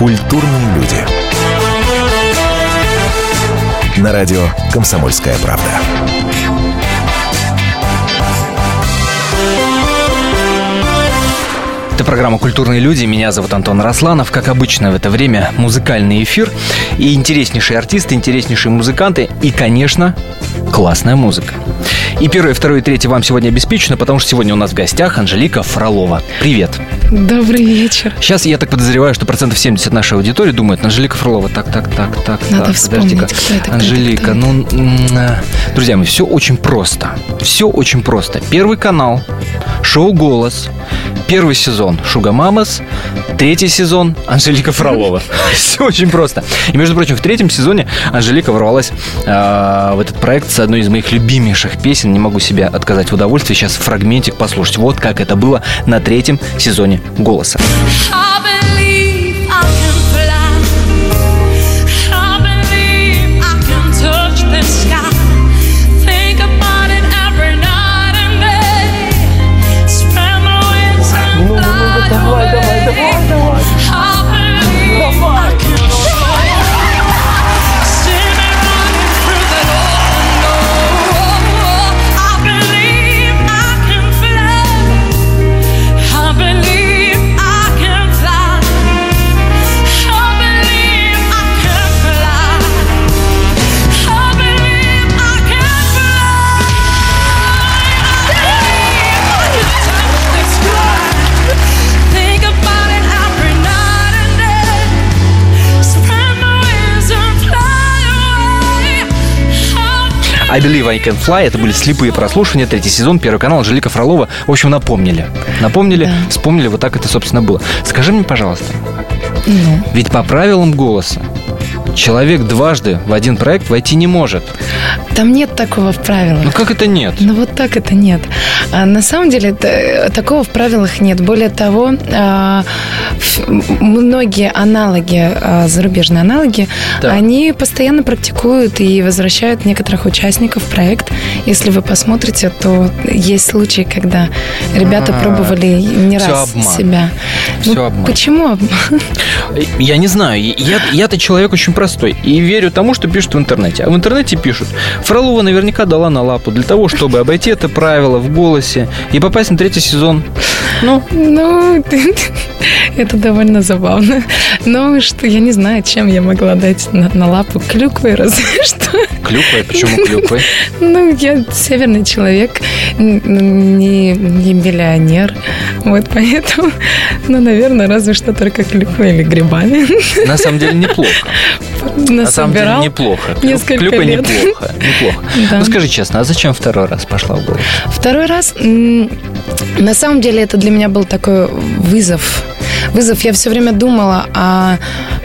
Культурные люди. На радио «Комсомольская правда». Это программа «Культурные люди». Меня зовут Антон Росланов. Как обычно в это время музыкальный эфир. И интереснейшие артисты, интереснейшие музыканты. И, конечно, классная музыка. И первое, второе и третье вам сегодня обеспечено, потому что сегодня у нас в гостях Анжелика Фролова. Привет. Добрый вечер. Сейчас я так подозреваю, что процентов 70 нашей аудитории думают, Анжелика Фролова, так, так, так, так, Надо так, подожди-ка. Анжелика, ну, э, друзья мои, все очень просто. Все очень просто. Первый канал, шоу «Голос», первый сезон «Шуга Мамас», третий сезон Анжелика Фролова. Все очень просто. И, между прочим, в третьем сезоне Анжелика ворвалась э, в этот проект с одной из моих любимейших песен. Не могу себя отказать в удовольствии. Сейчас фрагментик послушать. Вот как это было на третьем сезоне «Голоса». I believe I Believe I Can Fly. Это были слепые прослушивания. Третий сезон, первый канал. Анжелика Фролова. В общем, напомнили. Напомнили, Да. вспомнили. Вот так это, собственно, было. Скажи мне, пожалуйста, Ну, ведь по правилам голоса человек дважды в один проект войти не может. там нет такого в правилах. Ну как это нет? Ну вот так это нет. А на самом деле т- такого в правилах нет. Более того, а, многие аналоги, а, зарубежные аналоги, Да. они постоянно практикуют и возвращают некоторых участников в проект. Если вы посмотрите, то есть случаи, когда ребята А, пробовали не всё раз обман. себя. Ну, Всё обман. Почему обман? Я не знаю. Я, я-то человек очень простой. И верю тому, что пишут в интернете. А в интернете пишут. Фролова наверняка дала на лапу для того, чтобы обойти это правило в голосе и попасть на третий сезон. Ну, Ну, это довольно забавно. Но что, я не знаю, чем я могла дать на, на лапу клюквой, разве что. Клюквой. Почему клюквой? Ну, я северный человек, не, не миллионер. Вот поэтому, ну, наверное, разве что только клюквой или грибами. На самом деле неплохо. На самом деле неплохо. Несколько Клюква лет. неплохо. Неплохо. Да. Ну скажи честно, а зачем второй раз пошла в голос? Второй раз, на самом деле, это для меня был такой вызов. Вызов. Я все время думала, а,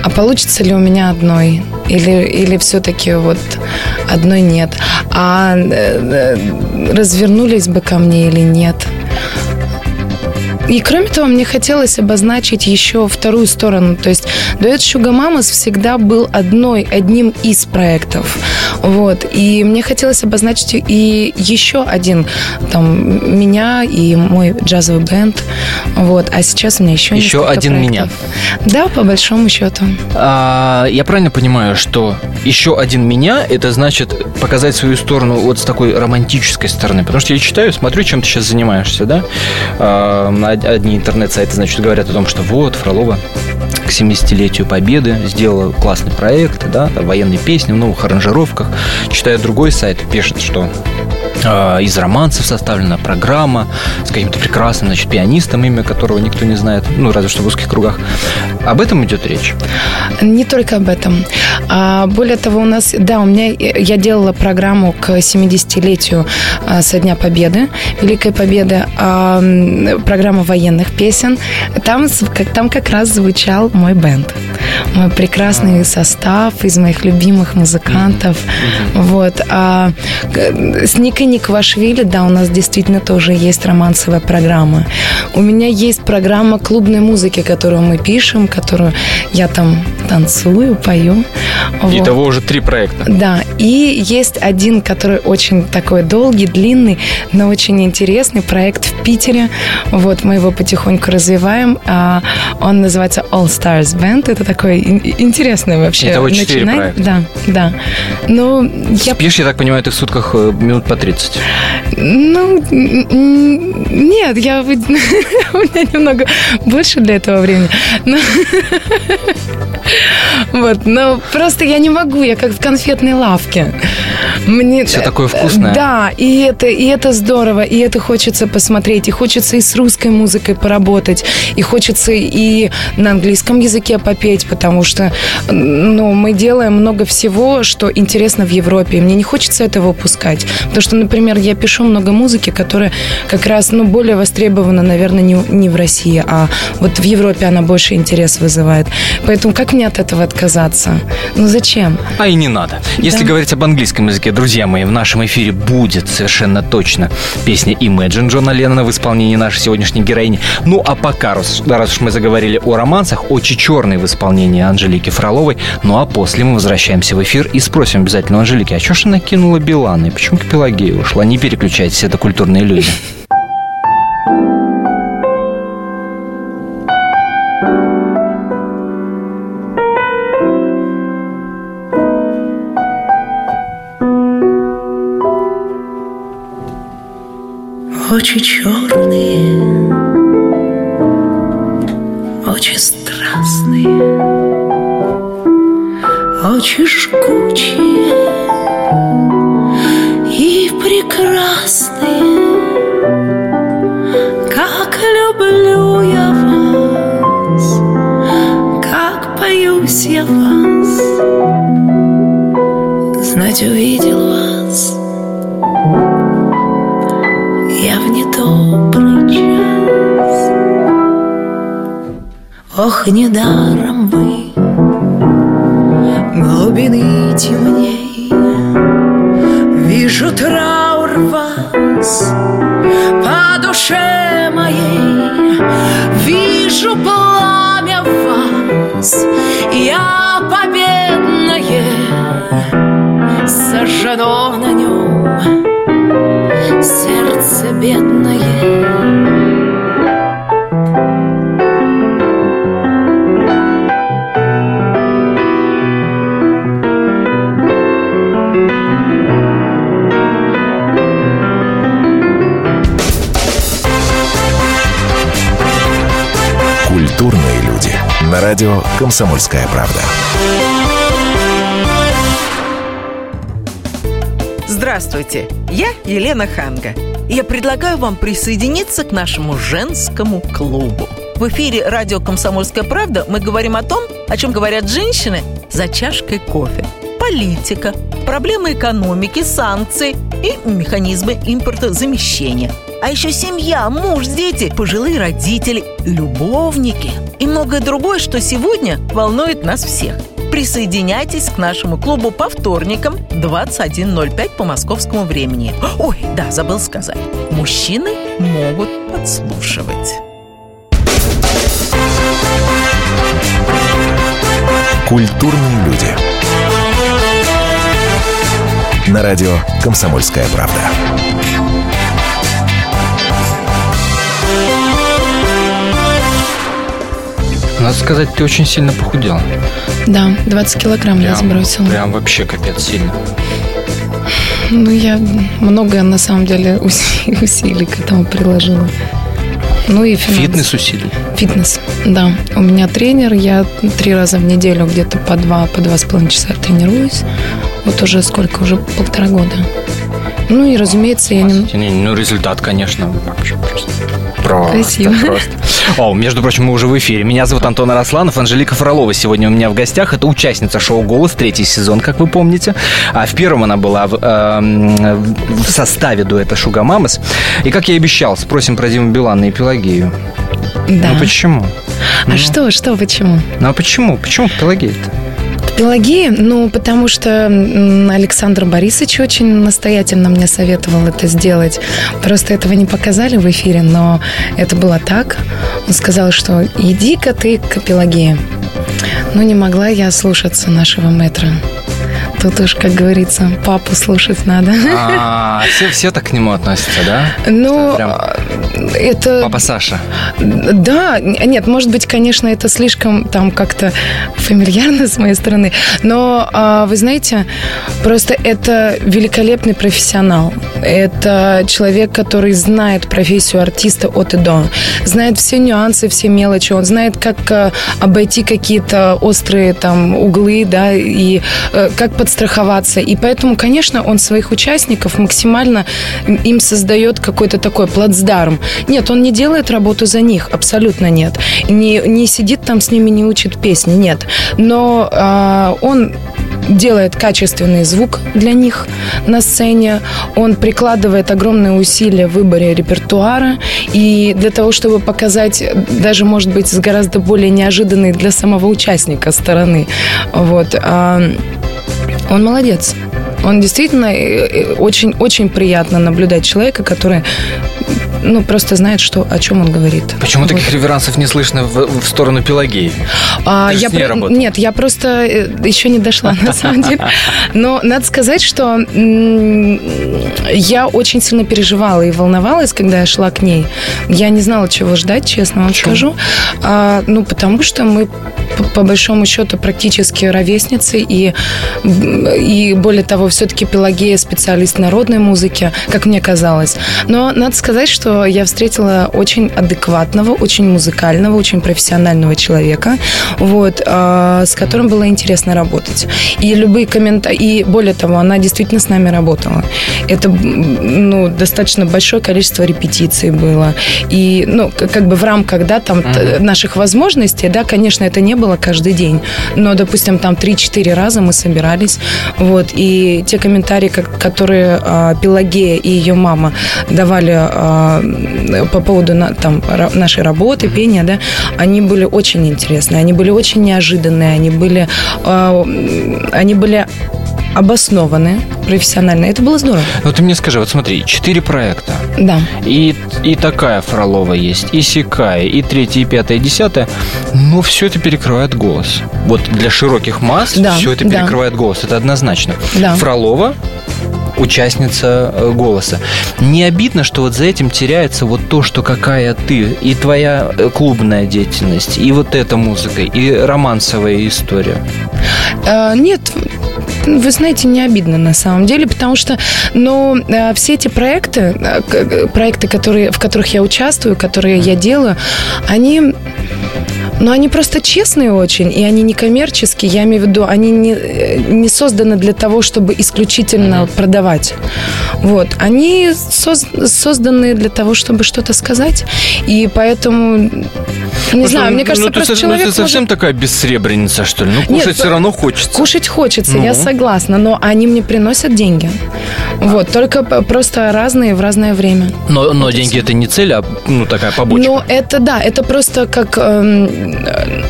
а получится ли у меня одной? Или, или все-таки вот одной нет? А э, э, развернулись бы ко мне или нет? И кроме того, мне хотелось обозначить еще вторую сторону. То есть дуэт Sugar Mamas всегда был одной, одним из проектов. Вот. И мне хотелось обозначить и еще один, там, меня и мой джазовый бенд. Вот. А сейчас у меня еще Еще один проектов. Да, по большому счету. А, я правильно понимаю, что еще один меня, это значит показать свою сторону вот с такой романтической стороны. Потому что я читаю, смотрю, чем ты сейчас занимаешься, да? А, на одни интернет-сайты, значит, говорят о том, что вот, Фролова к 70-летию Победы сделала классный проект, да, военные песни в новых аранжировках. Читаю другой сайт, пишет, что а, из романсов составлена программа с каким-то прекрасным, значит, пианистом, имя которого никто не знает, ну, разве что в узких кругах. Об этом идет речь. Не только об этом. А, более того, у нас, да, у меня, я делала программу к 70-летию а, со Дня Победы, Великой Победы, а, программа военных песен. Там, как, там как раз звучал мой бенд. Мой прекрасный состав из моих любимых музыкантов. Вот. А, к- с Никой Никвашвили, да, у нас действительно тоже есть романсовая программа. У меня есть программа клубной музыки, которую мы пишем, которую я там танцую, пою. Вот. Итого уже три проекта. Да, и есть один, который очень такой долгий, длинный, но очень интересный проект в Питере. Вот мы его потихоньку развиваем. А, Он называется All Stars Band. Это такой ин- интересный вообще. Итого четыре проекта. Да, да. Ну, я Спишь, я так понимаю, ты в сутках э, минут по 30. Ну, нет, я у меня немного больше для этого времени. Но- Вот, но просто я не могу, я как в конфетной лавке. Мне Всё такое вкусное. Да, и это, и это здорово, и это хочется посмотреть, и хочется и с русской музыкой поработать, и хочется и на английском языке попеть, потому что, ну, мы делаем много всего, что интересно в Европе, и мне не хочется этого упускать, потому что, например, я пишу много музыки, которая как раз, ну, более востребована, наверное, не, не в России, а вот в Европе она больше интерес вызывает. Поэтому как мне от этого отказаться? Ну, зачем? А и не надо. Если Да. говорить об английском языке, друзья мои, в нашем эфире будет совершенно точно песня Imagine Джона Леннона в исполнении нашей сегодняшней героини. Ну, а пока, раз, раз уж мы заговорили о романсах, очень черный в исполнении Анжелики Фроловой. Ну, а после мы возвращаемся в эфир и спросим обязательно Анжелики, а что ж она кинула Билана и почему к Пелагею ушла? Не переключайтесь, это культурные люди. Очи черные, очи страстные, очи жгучие прекрасные. Как люблю я вас, как боюсь я вас, знать увидел вас. Я в недобрый час Ох, недаром вы Глубины темней Сожжено на нем сердце бедное. Культурные люди. На радио «Комсомольская правда». Здравствуйте, я Елена Ханга. Я предлагаю вам присоединиться к нашему женскому клубу. В эфире радио «Комсомольская правда» мы говорим о том, о чем говорят женщины за чашкой кофе. Политика, проблемы экономики, санкции и механизмы импортозамещения. А еще семья, муж, дети, пожилые родители, любовники и многое другое, что сегодня волнует нас всех. Присоединяйтесь к нашему клубу по вторникам 21.05 по московскому времени. Ой, да, забыл сказать. Мужчины могут подслушивать. Культурные люди. На радио «Комсомольская правда». Надо сказать, ты очень сильно похудела. Да, 20 килограмм я сбросила. Прям вообще капец сильно. Ну, я многое, на самом деле, уси- усилий к этому приложила. Ну и финансы. Фитнес усилий. Фитнес, да. У меня тренер, я три раза в неделю где-то по два, по два с половиной часа тренируюсь. Вот уже сколько, уже полтора года. Ну и, разумеется, я. Не, Ну, результат, конечно, вообще просто. Просто, Спасибо. просто. О, между прочим, мы уже в эфире. Меня зовут Антон Арасланов, Анжелика Фролова сегодня у меня в гостях. Это участница шоу «Голос», третий сезон, как вы помните. А в первом она была в, эм, в составе дуэта «Шуга Мамас». И, как я и обещал, спросим про Диму Билана и Пелагею. Да. Ну, почему? А что, что, почему? Ну, а почему? Почему Пелагея-то? Пелагеи, ну, потому что Александр Борисович очень настоятельно мне советовал это сделать. Просто этого не показали в эфире, но это было так. Он сказал, что иди-ка ты к Пелагее. Ну, не могла я слушаться нашего метра. Тут уж, как говорится, папу слушать надо. А, все, все так к нему относятся, да? Ну, Прям это... Папа Саша. Да, нет, может быть, конечно, это слишком там как-то фамильярно с моей стороны, но а, вы знаете, просто это великолепный профессионал. Это человек, который знает профессию артиста от и до, знает все нюансы, все мелочи, он знает, как а, обойти какие-то острые там углы, да, и э, как подстраховаться. И поэтому, конечно, он своих участников максимально им создает какой-то такой плацдарм. Нет, он не делает работу за них, абсолютно нет. Не, не сидит там с ними, не учит песни, нет. Но а, он делает качественный звук для них на сцене, он прикладывает огромные усилия в выборе репертуара, и для того, чтобы показать даже, может быть, с гораздо более неожиданной для самого участника стороны. Вот. Он молодец. Он действительно очень-очень приятно наблюдать человека, который ну, просто знает, что, о чем он говорит. Почему Вот. таких реверансов не слышно в, в сторону Пелагеи? А, Ты я про- работал. Нет, я просто э, еще не дошла, на самом деле. Но надо сказать, что я очень сильно переживала и волновалась, когда я шла к ней. Я не знала, чего ждать, честно вам скажу. А, ну, потому что мы, по большому счету, практически ровесницы. И, и более того, все-таки Пелагея специалист народной музыки, как мне казалось. Но надо сказать, что я встретила очень адекватного, очень музыкального, очень профессионального человека, вот, а, с которым было интересно работать. И любые комментарии, и более того, она действительно с нами работала. Это ну, достаточно большое количество репетиций было. И, ну, как бы в рамках, да, там, т- наших возможностей, да, конечно, это не было каждый день, но, допустим, там 3-4 раза мы собирались, вот, и те комментарии, которые а, Пелагея и ее мама давали а, по поводу на- там, нашей работы, пения, да, они были очень интересные, они были очень неожиданные, они были, а, они были обоснованы профессионально. Это было здорово. Ну ты мне скажи, вот смотри, четыре проекта. Да. И, и такая Фролова есть, и Сикая, и третья, и пятая, и десятая. Но все это перекрывает голос. Вот для широких масс Да, все это да. перекрывает голос. Это однозначно. Да. Фролова участница э, голоса. Не обидно, что вот за этим теряется вот то, что какая ты, и твоя э, клубная деятельность, и вот эта музыка, и романсовая история. А, Нет, вы знаете, не обидно на самом деле, потому что, ну, все эти проекты, проекты, которые, в которых я участвую, которые я делаю, они но они просто честные очень, и они не коммерческие. Я имею в виду, они не, э, не созданы для того, чтобы исключительно продавать. Вот. Они соз- созданы для того, чтобы что-то сказать. И поэтому, не знаю, мне кажется, ну, ты, просто ну, человек ты совсем может- такая бессребреница, что ли? Ну, кушать Нет, все равно хочется. Кушать хочется, Ну. я согласна, но они мне приносят деньги. Вот, только просто разные в разное время. Но, но деньги это не цель, а ну такая побочка. Но это да, это просто как, эм,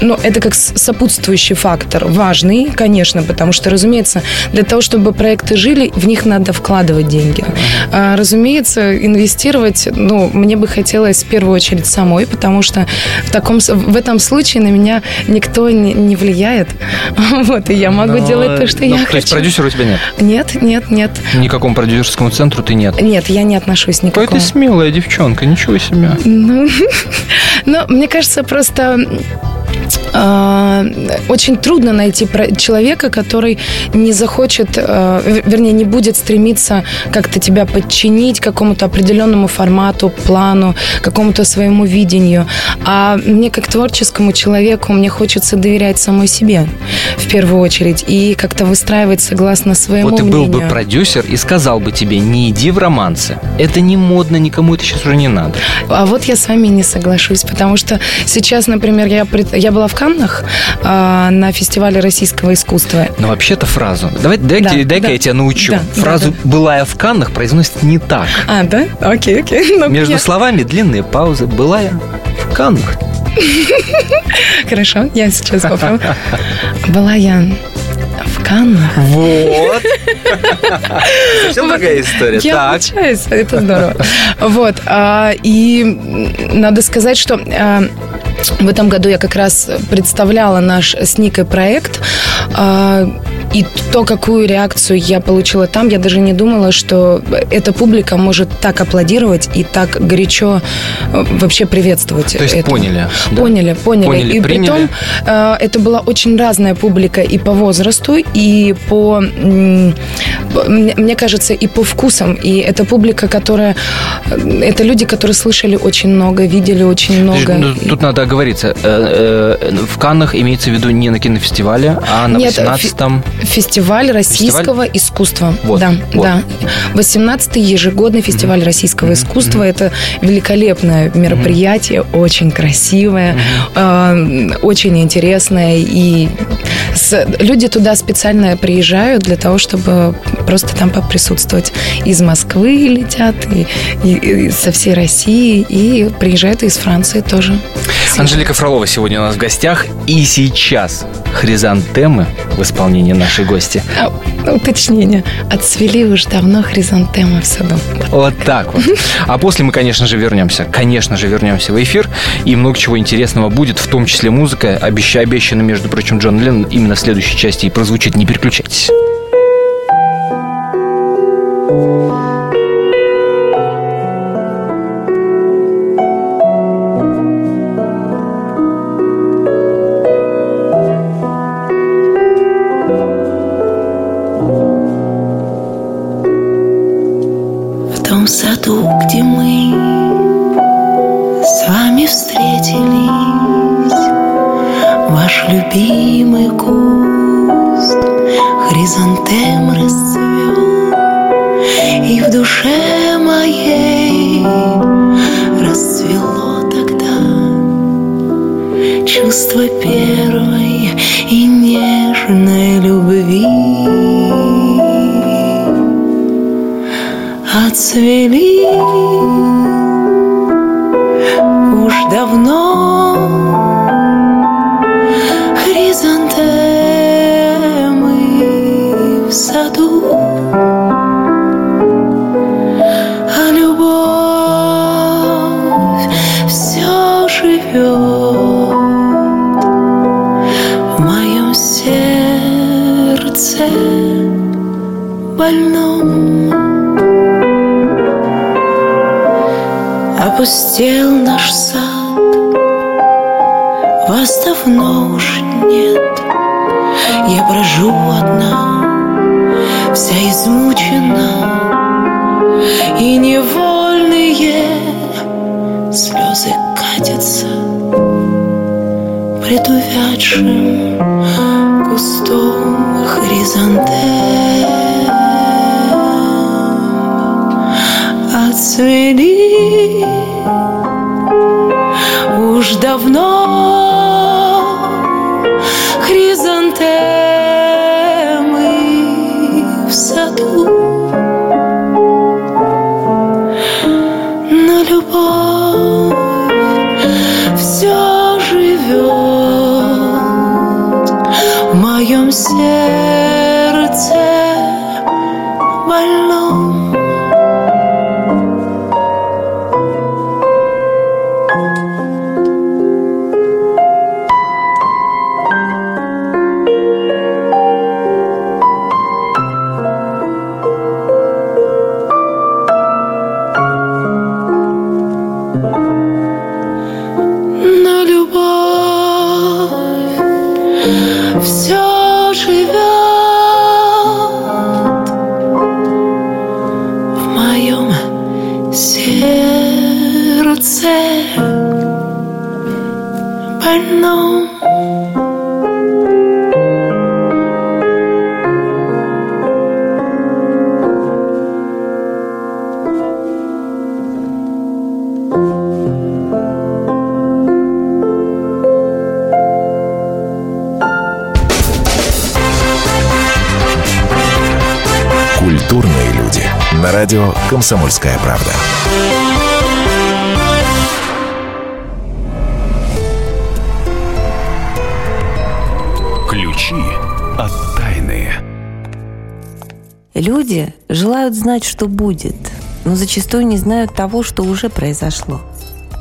ну, это как сопутствующий фактор, важный, конечно, потому что, разумеется, для того, чтобы проекты жили, в них надо вкладывать деньги. А, разумеется, инвестировать, ну, мне бы хотелось в первую очередь самой, потому что в таком, в этом случае на меня никто не, не влияет, вот, и я могу Но- делать то, что ну, я То есть хочу. продюсера у тебя нет? Нет, нет, нет. Никакому продюсерскому центру ты нет. Нет, я не отношусь ни к Какая ты смелая девчонка, ничего себе. Ну, ну, мне кажется, просто очень трудно найти человека, который не захочет, а, вер- вернее, не будет стремиться как-то тебя подчинить какому-то определенному формату, плану, какому-то своему видению. А мне как творческому человеку, мне хочется доверять самой себе в первую очередь и как-то выстраивать согласно своему Вот ты был бы мнению. продюсер и сказал бы тебе, не иди в романсы. Это не модно, никому это сейчас уже не надо. А вот я с вами не соглашусь, потому что сейчас, например, я, я была в Каннах а, на фестивале российского искусства. Но вообще-то фразу. Давай, дай, Да, дай-ка да. я тебя научу. Да, да, фразу да. «была я в Каннах» произносит не так. А, да? Окей, окей. Ну, Между я- словами длинные паузы. «Была я в Каннах». Хорошо, я сейчас попробую. Была я в Каннах. Вот. Совсем другая история. Я Так. обучаюсь, это здорово. Вот, а, и надо сказать, что а, в этом году я как раз представляла наш с Никой проект. а, И то, какую реакцию я получила там, я даже не думала, что эта публика может так аплодировать и так горячо э, вообще приветствовать. То есть это. поняли, да? Поняли, поняли. Поняли, и приняли. притом э, это была очень разная публика и по возрасту, и по, мне кажется, и по вкусам. И это публика, которая... э, Это люди, которые слышали очень много, видели очень много. Ну, тут надо оговориться. Э, э, В Каннах имеется в виду не на кинофестивале, а на Нет, 18-м. Фестиваль российского искусства. Вот, да, вот. да. 18-й ежегодный фестиваль российского искусства. Это великолепное мероприятие, очень красивое, э, очень интересное. И с- люди туда специально приезжают для того, чтобы просто там поприсутствовать. Из Москвы летят, и, и- и со всей России, и приезжают и из Франции тоже. Анжелика Фролова сегодня у нас в гостях. И сейчас хризантемы в исполнении нашей гости. А, Уточнение. Отцвели уж давно хризантемы в саду. Вот так вот. А после мы, конечно же, вернемся. Конечно же, вернемся в эфир. И много чего интересного будет, в том числе музыка. Обеща, обещана, между прочим, Джон Леннон именно в следующей части и прозвучит. Не переключайтесь. Невольные слезы катятся пред увядшим кустом хризантем. Отцвели уж давно хризантемы в саду. Yeah. Радио «Комсомольская правда». Ключи от тайны. Люди желают знать, что будет, но зачастую не знают того, что уже произошло.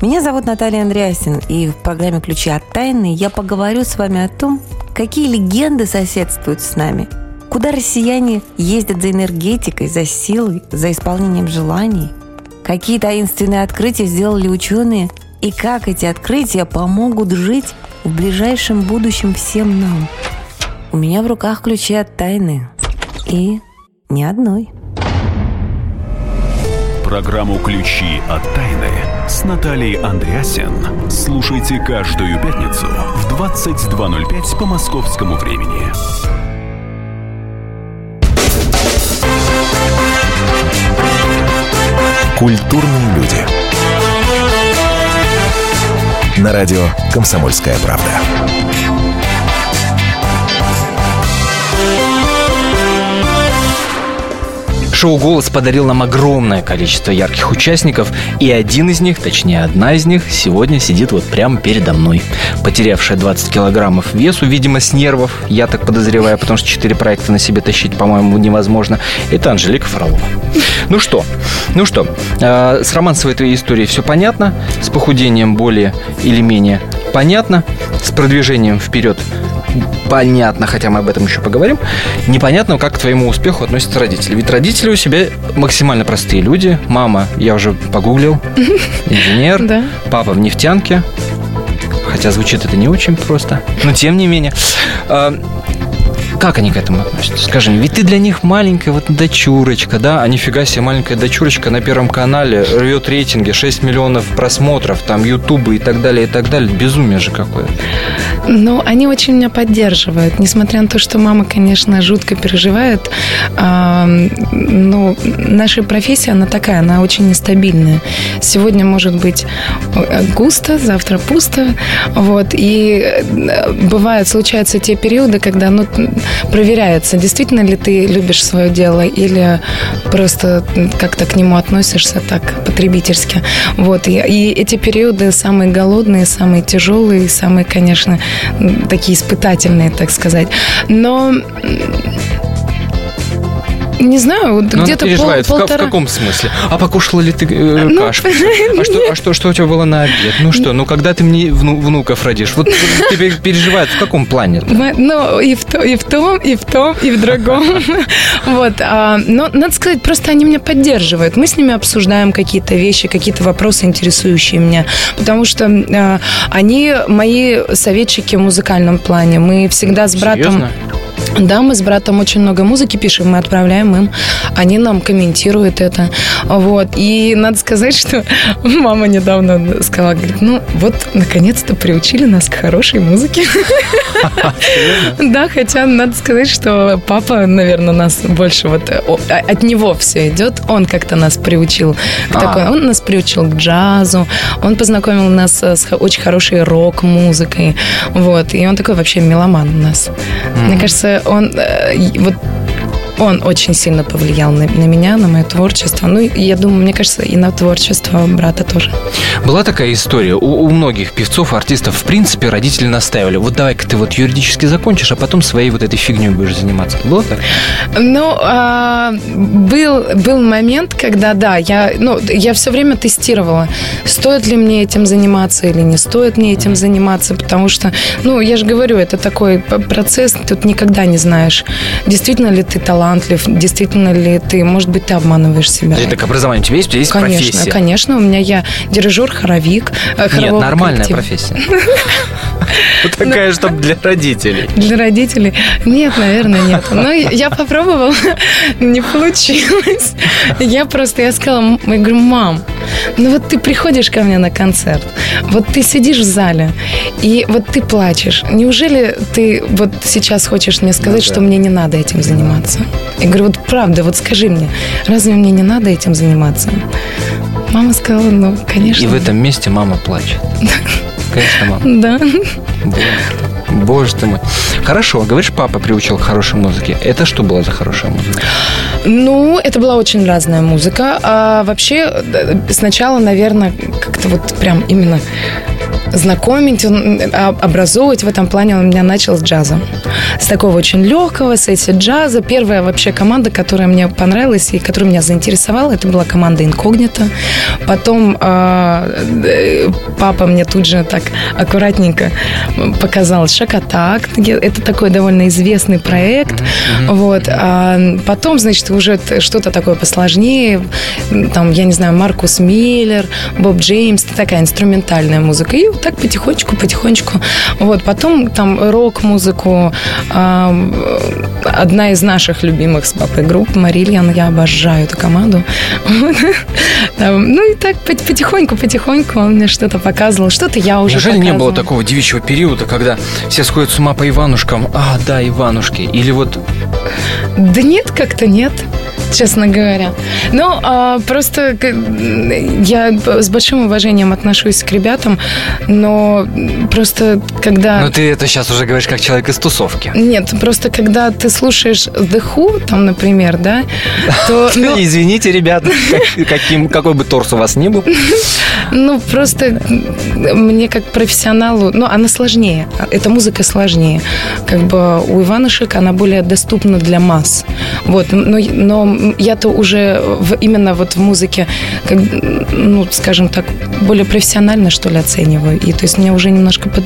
Меня зовут Наталья Андреасин, и в программе «Ключи от тайны» я поговорю с вами о том, какие легенды соседствуют с нами, куда россияне ездят за энергетикой, за силой, за исполнением желаний, какие таинственные открытия сделали ученые и как эти открытия помогут жить в ближайшем будущем всем нам. У меня в руках ключи от тайны. И ни одной. Программу «Ключи от тайны» с Натальей Андреасен слушайте каждую пятницу в 22.05 по московскому времени. Культурные люди. На радио «Комсомольская правда». Шоу «Голос» подарил нам огромное количество ярких участников, и один из них, точнее одна из них, сегодня сидит вот прямо передо мной. Потерявшая 20 килограммов весу, видимо, с нервов, я так подозреваю, потому что 4 проекта на себе тащить, по-моему, невозможно. Это Анжелика Фролова. Ну что, ну что, э, с романсовой твоей историей все понятно, с похудением более или менее понятно, с продвижением вперед понятно, хотя мы об этом еще поговорим. Непонятно, как к твоему успеху относятся родители. Ведь родители у себя максимально простые люди. Мама, я уже погуглил, инженер. Папа в нефтянке. Хотя звучит это не очень просто. Но тем не менее. Как они к этому относятся? Скажи ведь ты для них маленькая вот дочурочка, да? А нифига себе, маленькая дочурочка на Первом канале рвет рейтинги, 6 миллионов просмотров, там, ютубы и так далее, и так далее. Безумие же какое-то. Ну, они очень меня поддерживают, несмотря на то, что мама, конечно, жутко переживает. А, ну, наша профессия, она такая, она очень нестабильная. Сегодня может быть э, густо, завтра пусто. Вот. И э, бывают, случаются те периоды, когда ну, проверяется, действительно ли ты любишь свое дело или просто как-то к нему относишься так потребительски. Вот. И, и эти периоды самые голодные, самые тяжелые, самые, конечно, такие испытательные, так сказать. Но не знаю, вот Ну, где-то пол- переживает. В ка- в, полтора... каком смысле? А покушала ли ты э, Ну, кашку? А что, а что, что у тебя было на обед? Ну что, ну когда ты мне вну- внуков родишь? Вот ты пе- переживает в каком плане? Мы- Ну, и в, то- и в том, и в том, и в другом. Вот. а, Но, надо сказать, просто они меня поддерживают. Мы с ними обсуждаем какие-то вещи, какие-то вопросы, интересующие меня. Потому что а, они мои советчики в музыкальном плане. Мы всегда с братом... Серьезно? Да, мы с братом очень много музыки пишем, мы отправляем им, они нам комментируют это, вот. И надо сказать, что мама недавно сказала, говорит, ну вот наконец-то приучили нас к хорошей музыке. Да, хотя надо сказать, что папа, наверное, нас больше вот от него все идет, он как-то нас приучил к А. такой, он нас приучил к джазу, он познакомил нас с очень хорошей рок-музыкой, вот. И он такой вообще меломан у нас. Мне кажется, он э, вот он очень сильно повлиял на, на меня, на мое творчество. Ну, я думаю, мне кажется, и на творчество брата тоже. Была такая история. У, у многих певцов, артистов, в принципе, родители настаивали. Вот давай-ка ты вот юридически закончишь, а потом своей вот этой фигней будешь заниматься. Было так? Ну, а, был, был момент, когда, да, я, ну, я все время тестировала, стоит ли мне этим заниматься или не стоит мне этим заниматься, потому что, ну, я же говорю, это такой процесс, тут никогда не знаешь, действительно ли ты талантлив, действительно ли ты, может быть, ты обманываешь себя. Подожди, так образование у тебя есть? У тебя есть Конечно, профессия? конечно, у меня я дирижер, хоровик. э, Нет, нормальная коллектива. профессия. Такая, чтобы для родителей. Для родителей? Нет, наверное, нет. Но я попробовала, не получилось. Я просто, я сказала, я говорю, мам, ну вот ты приходишь ко мне на концерт, вот ты сидишь в зале, и вот ты плачешь. Неужели ты вот сейчас хочешь мне сказать, что мне не надо этим заниматься? Я говорю, вот правда, вот скажи мне, разве мне не надо этим заниматься? Мама сказала, ну, конечно. И в этом месте мама плачет. Конечно, мама. Да. Боже ты, мой. Хорошо, говоришь, папа приучил к хорошей музыке. Это что была за хорошая музыка? Ну, это была очень разная музыка. А вообще, э, сначала, наверное, как-то вот прям именно знакомить, он, а- образовывать в этом плане он меня начал с джаза. С такого очень легкого, сессии джаза. Первая вообще команда, которая мне понравилась и которая меня заинтересовала, это была команда Инкогнито. Потом а, э, папа мне тут же так аккуратненько показал Шакатак. Это такой довольно известный проект. Вот. А потом, значит, уже что-то такое посложнее. Там, я не знаю, Маркус Миллер, Боб Джеймс. Такая инструментальная музыка. И так потихонечку, потихонечку. Вот. Потом там рок-музыку. Одна из наших любимых с папой групп Марильян. Я обожаю эту команду. Ну и так пот- потихоньку, потихоньку он мне что-то показывал. Что-то я уже Неужели не было такого девичьего периода, когда все сходят с ума по Иванушкам? А, да, Иванушки. Или вот Да нет, как-то нет, честно говоря. Ну, а, просто я с большим уважением отношусь к ребятам, но просто когда... Ну, ты это сейчас уже говоришь как человек из тусовки. Нет, просто когда ты слушаешь The Who, там, например, да, то... ну, Извините, ребята, как- каким, какой бы торс у вас ни был. Ну, просто мне как профессионалу, ну, она сложнее. Эта музыка сложнее. Как бы у Иванушек она более доступна для масс. Вот, но, но я-то уже в- именно вот в музыке, как, ну, скажем так, более профессионально, что ли, оцениваю. И то есть мне уже немножко под...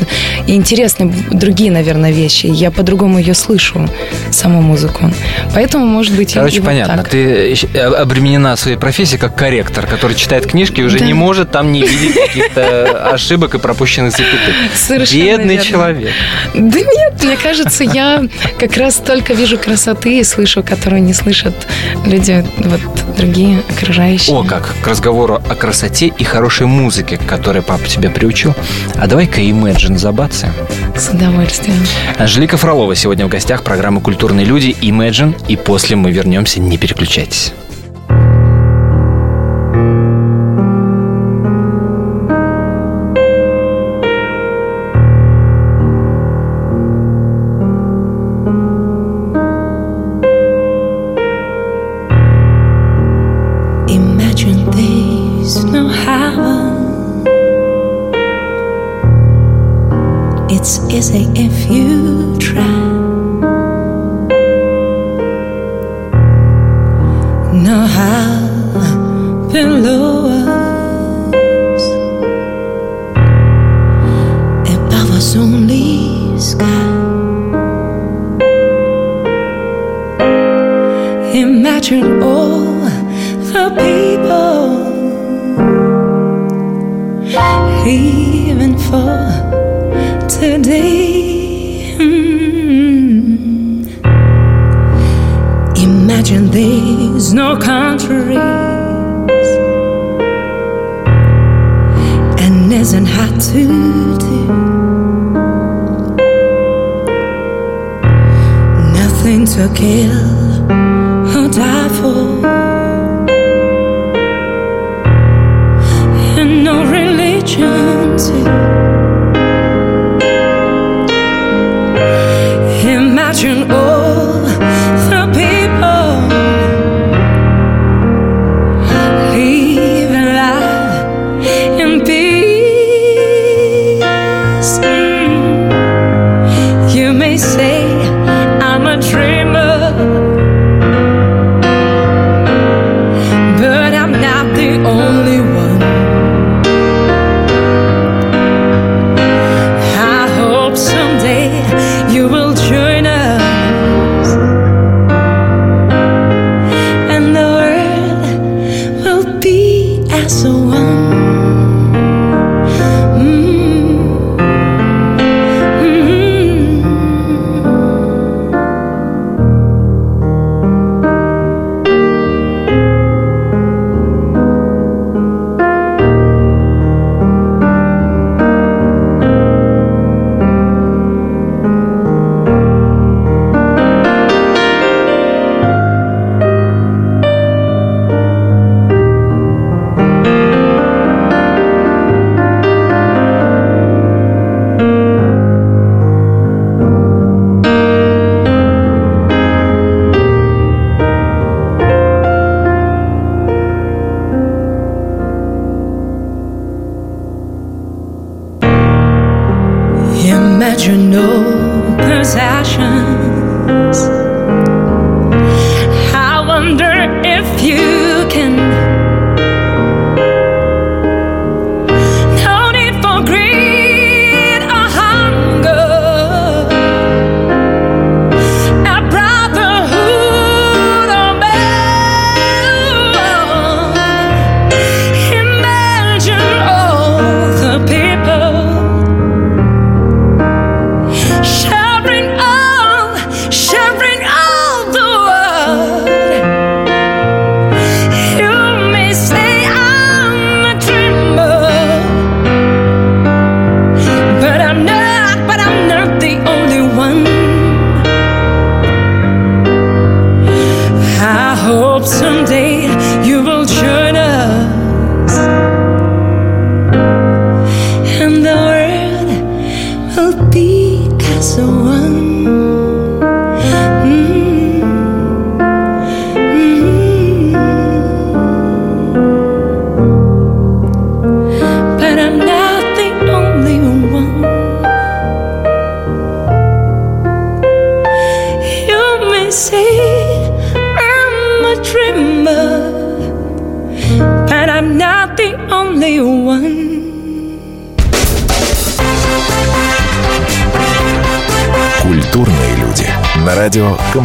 и интересны другие, наверное, вещи. Я по-другому ее слышу, саму музыку. Поэтому, может быть, и- Короче, и вот понятно. так. Ты э, обременена своей профессией как корректор, который читает книжки и уже Да. не может там не видеть каких-то ошибок и пропущенных запятых. Совершенно Бедный верно. человек. Да нет, мне кажется, я как раз только вижу красоты и слышу, которую не слышат люди, вот другие окружающие. О, как к разговору о красоте и хорошей музыке, к которой папа тебя приучил. А давай-ка Imagine забацаем. С удовольствием. Анжелика Фролова сегодня в гостях программы «Культурные люди» Imagine. И после мы вернемся, не переключайтесь. For today. Mm. Imagine there's no countries and isn't hard to do. Nothing to kill or die for. and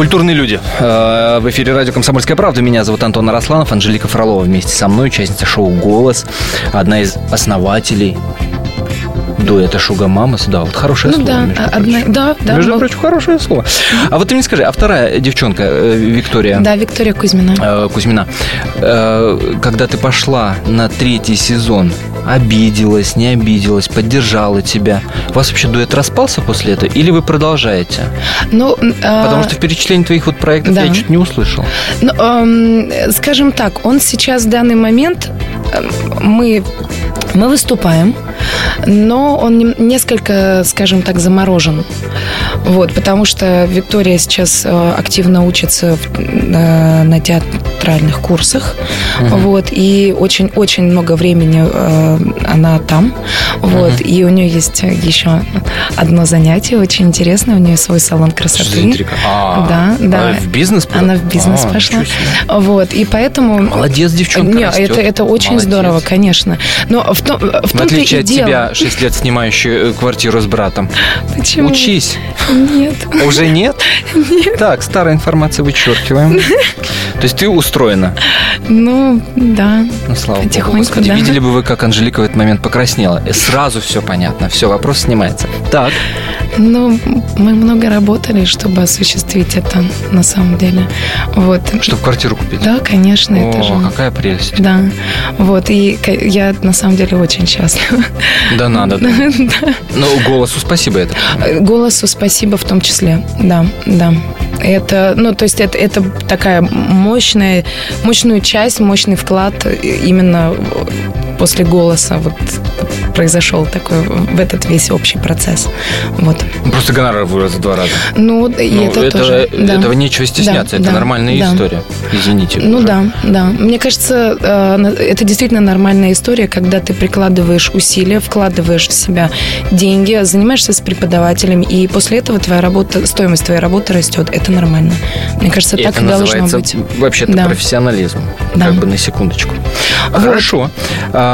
Культурные люди. Э, В эфире радио «Комсомольская правда». Меня зовут Антон Арасланов, Анжелика Фролова вместе со мной, участница шоу «Голос», одна из основателей дуэта Шуга Мамас. Да, вот хорошее Ну слово, да, между одна, прочим. да, да. между прочим, хорошее слово. А вот ты мне скажи, а вторая девчонка, э, Виктория Да, Виктория Кузьмина. э, Кузьмина, когда ты пошла на третий сезон, обиделась, не обиделась, поддержала тебя. У вас вообще дуэт распался после этого? Или вы продолжаете? Ну, а, Потому что в перечислении твоих вот проектов да. я чуть не услышал. Ну, эм, скажем так, он сейчас в данный момент мы мы выступаем, но он несколько, скажем так, заморожен. Вот, потому что Виктория сейчас э, активно учится в- э, на театральных курсах. Вот, и очень-очень много времени э, она там. Вот, и у нее есть еще одно занятие очень интересное. У нее свой салон красоты. А, Да, да. Она в бизнес? Она в бизнес А, пошла. Вот, и поэтому... Молодец, девчонка Не, растет. это, это очень Молодец. здорово, конечно. Но в, том, в В том-то отличие от дело. тебя, 6 лет снимающий э, квартиру с братом. Почему? Учись. Нет. Уже нет? Так, старая информация вычеркиваем. То есть ты устроена. Ну, да. Ну, слава богу. Господи, да. видели бы вы, как Анжелика в этот момент покраснела. И сразу все понятно. Все, вопрос снимается. Так. Ну, мы много работали, чтобы осуществить это на самом деле. Вот. Чтобы квартиру купить. Да, конечно, это О, же. какая прелесть. Да, вот, и я на самом деле очень счастлива. Да надо. да. Ну, голосу спасибо это. Голосу спасибо в том числе, да, да. Это, ну, то есть это, это такая мощная, мощную часть, мощный вклад именно после голоса вот произошел такой в этот весь общий процесс. Вот. Ну, Просто гонорар вырос в два раза. Ну, и Ну, это, тоже. да. Этого нечего стесняться. Да, это да, нормальная да. история. Извините. Ну уже. да, да. Мне кажется, э, это действительно нормальная история, когда ты прикладываешь усилия, вкладываешь в себя деньги, занимаешься с преподавателем, и после этого твоя работа, стоимость твоей работы растет. Это нормально. Мне кажется, И так это и должно быть. вообще-то Да. профессионализм. Да. Как бы на секундочку. Вот. Хорошо.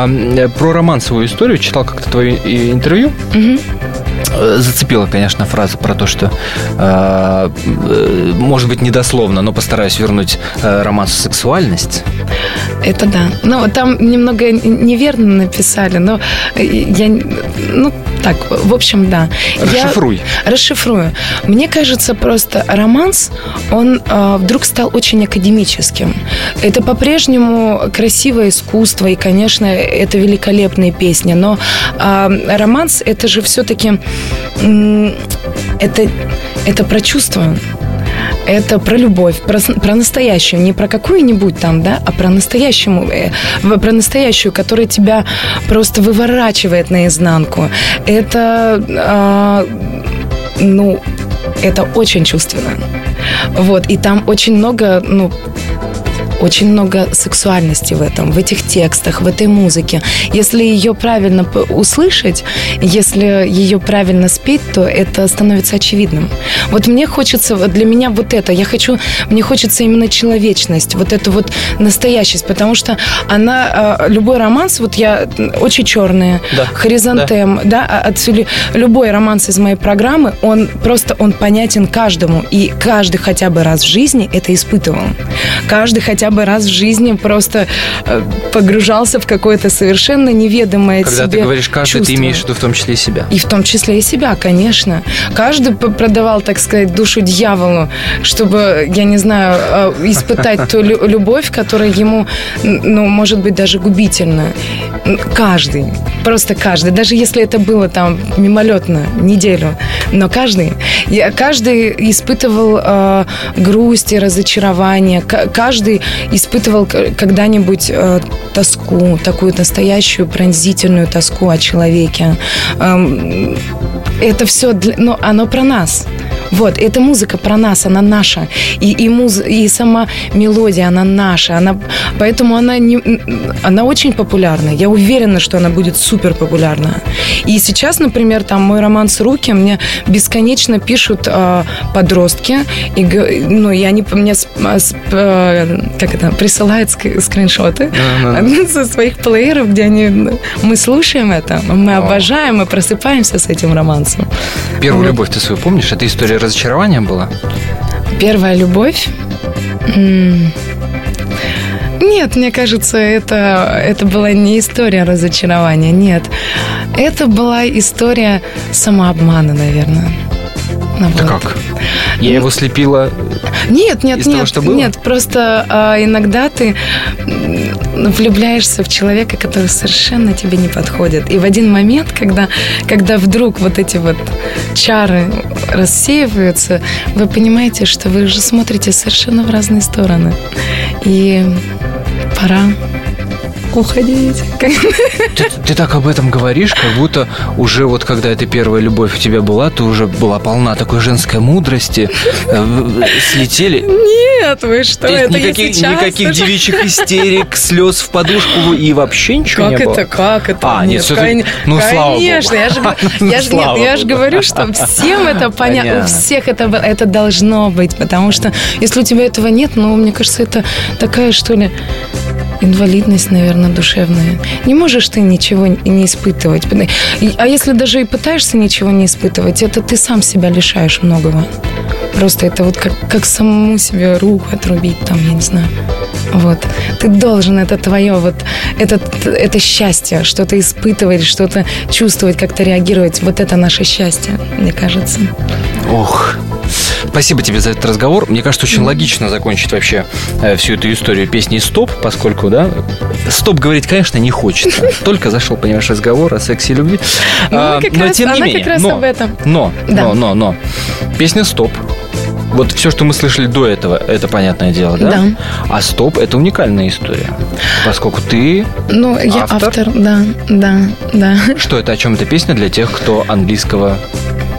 А, про романсовую историю читал как-то твое интервью. Э, Зацепила, конечно, фраза про то, что, э, э, может быть, недословно, но постараюсь вернуть э, романсу сексуальность. Это да. Ну, там немного неверно написали, но э, я... Ну, так, в общем, да. Я- Расшифруй. Расшифрую. Мне кажется, просто романс, он э, вдруг стал очень академическим. Это по-прежнему красивое искусство, и, конечно, это великолепные песни, но э, романс это же все-таки это, это про чувства. Это про любовь, про, про настоящую, не про какую-нибудь там, да, а про настоящую, э, про настоящую, которая тебя просто выворачивает наизнанку. Это, а, ну, это очень чувственно. Вот, и там очень много, ну, очень много сексуальности в этом, в этих текстах, в этой музыке. Если ее правильно услышать, если ее правильно спеть, то это становится очевидным. Вот мне хочется, для меня вот это, я хочу, мне хочется именно человечность, вот эту вот настоящесть, потому что она, э, любой романс, вот я, очень черные, Да. Хризантем, да, а- отсюда любой романс из моей программы, он просто, он понятен каждому, и каждый хотя бы раз в жизни это испытывал. Каждый хотя бы раз в жизни просто э, погружался в какое-то совершенно неведомое Когда себе ты говоришь каждый, чувство. ты имеешь в виду в том числе и себя. И в том числе и себя, конечно. Каждый продавал, так сказать, душу дьяволу, чтобы, я не знаю, э, испытать ту лю- любовь, которая ему, ну, может быть, даже губительна. Каждый. Просто каждый. Даже если это было там мимолетно, неделю. Но каждый. Я- Каждый испытывал э, грусть и разочарование. К- Каждый испытывал когда-нибудь э, тоску, такую настоящую пронзительную тоску о человеке. Эм, это все, ну, оно про нас. Вот, эта музыка про нас, она наша. И, и, муз, и сама мелодия, она наша. Она, поэтому она, не, она очень популярна. Я уверена, что она будет супер популярна. И сейчас, например, там мой роман с руки мне бесконечно пишут э, подростки, и, ну, и они мне с- э, как это, присылают ск- скриншоты Да-да. со своих плееров, где они, мы слушаем это, мы обожаем, мы просыпаемся с этим романсом. Первую Вот. любовь ты свою помнишь? Это история разочарования была? Первая любовь. М, Нет, мне кажется, это, это была не история разочарования, нет. Это была история самообмана, наверное. Ну, Это вот. как? Я его слепила. Нет, нет, Из нет, того, что было? нет. Просто а, иногда ты влюбляешься в человека, который совершенно тебе не подходит. И в один момент, когда, когда вдруг вот эти вот чары рассеиваются, вы понимаете, что вы уже смотрите совершенно в разные стороны. И пора уходить. Ты, ты так об этом говоришь, как будто уже вот когда эта первая любовь у тебя была, ты уже была полна такой женской мудрости, э, слетели. Нет, вы что, это никаких, сейчас никаких уже- девичьих истерик, слез в подушку и вообще ничего Как не было? это, как это? А, нет, всё-таки- кон- ну, слава богу. Конечно, я же, Ну, я же, нет, я же говорю, что всем это понятно, у всех это, это должно быть, потому что если у тебя этого нет, ну, мне кажется, это такая, что ли, инвалидность, наверное, душевная. Не можешь ты ничего не испытывать. А если даже и пытаешься ничего не испытывать, это ты сам себя лишаешь многого. Просто это вот как, как самому себе руку отрубить, там, я не знаю. Вот. Ты должен, это твое, вот, это, это счастье, что-то испытывать, что-то чувствовать, как-то реагировать. Вот это наше счастье, мне кажется. Ох. Спасибо тебе за этот разговор. Мне кажется, очень логично закончить вообще э, всю эту историю песни «Стоп», поскольку, да, «Стоп» говорить, конечно, не хочется. Только зашел, понимаешь, разговор о сексе и любви. Ну, А, но раз- тем не менее, раз но, об этом. но, Да. но, но, но, песня «Стоп», вот все, что мы слышали до этого, это понятное дело, да? Да. А «Стоп» — это уникальная история, поскольку ты... Ну, я Автор? автор, да, да, да. Что это, о чем эта песня для тех, кто английского...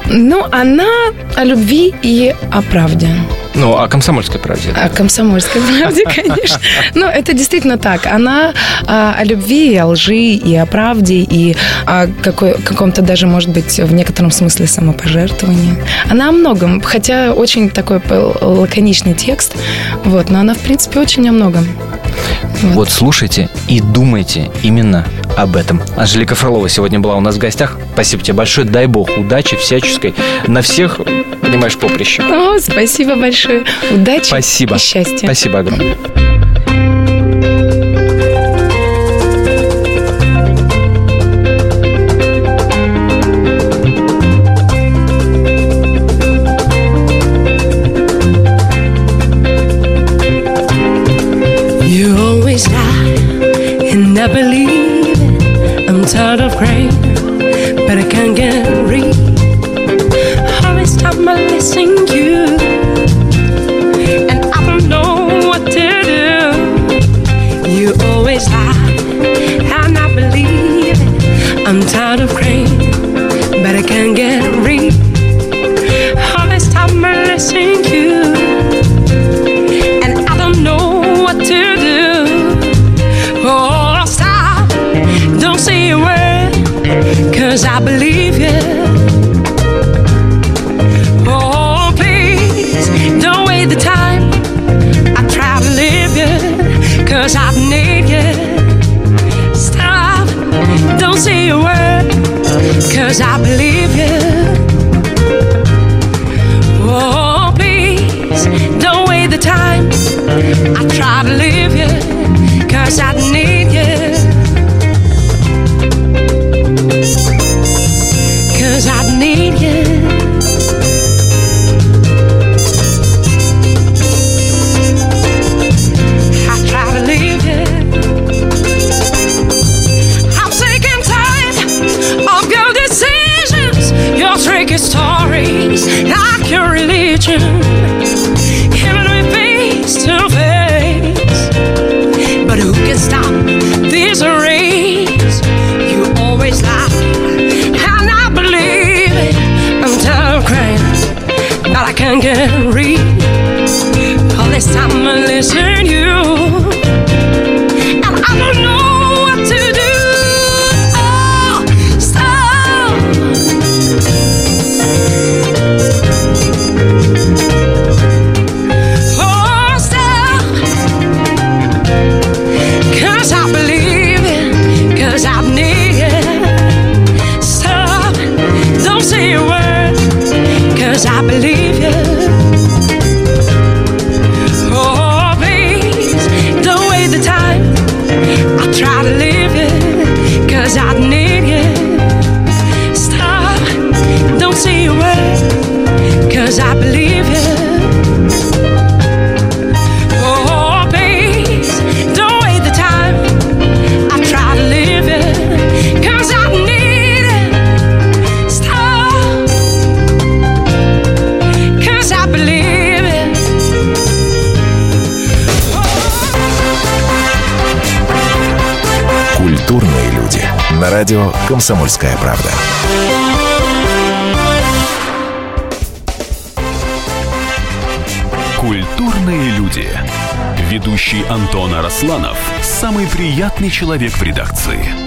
Ну, она о любви и о правде. Ну, а о комсомольской правде. А, о комсомольской правде, конечно. Но это действительно так. Она а, о любви, и о лжи, и о правде, и о каком-то даже, может быть, в некотором смысле самопожертвовании. Она о многом, хотя очень такой лаконичный текст, вот, но она, в принципе, очень о многом. Вот. вот слушайте и думайте именно об этом. Анжелика Фролова сегодня была у нас в гостях. Спасибо тебе большое. Дай бог удачи всяческой на всех, понимаешь, поприще. О, спасибо большое больше удачи Спасибо. и счастья. Спасибо огромное. You always lie, and I believe it. I'm tired of crying, but I can't get read. Always stop my listening. I believe «Комсомольская правда». Культурные люди. Ведущий Антон Арасланов – самый приятный человек в редакции –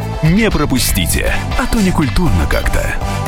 Не пропустите, а то не культурно как-то.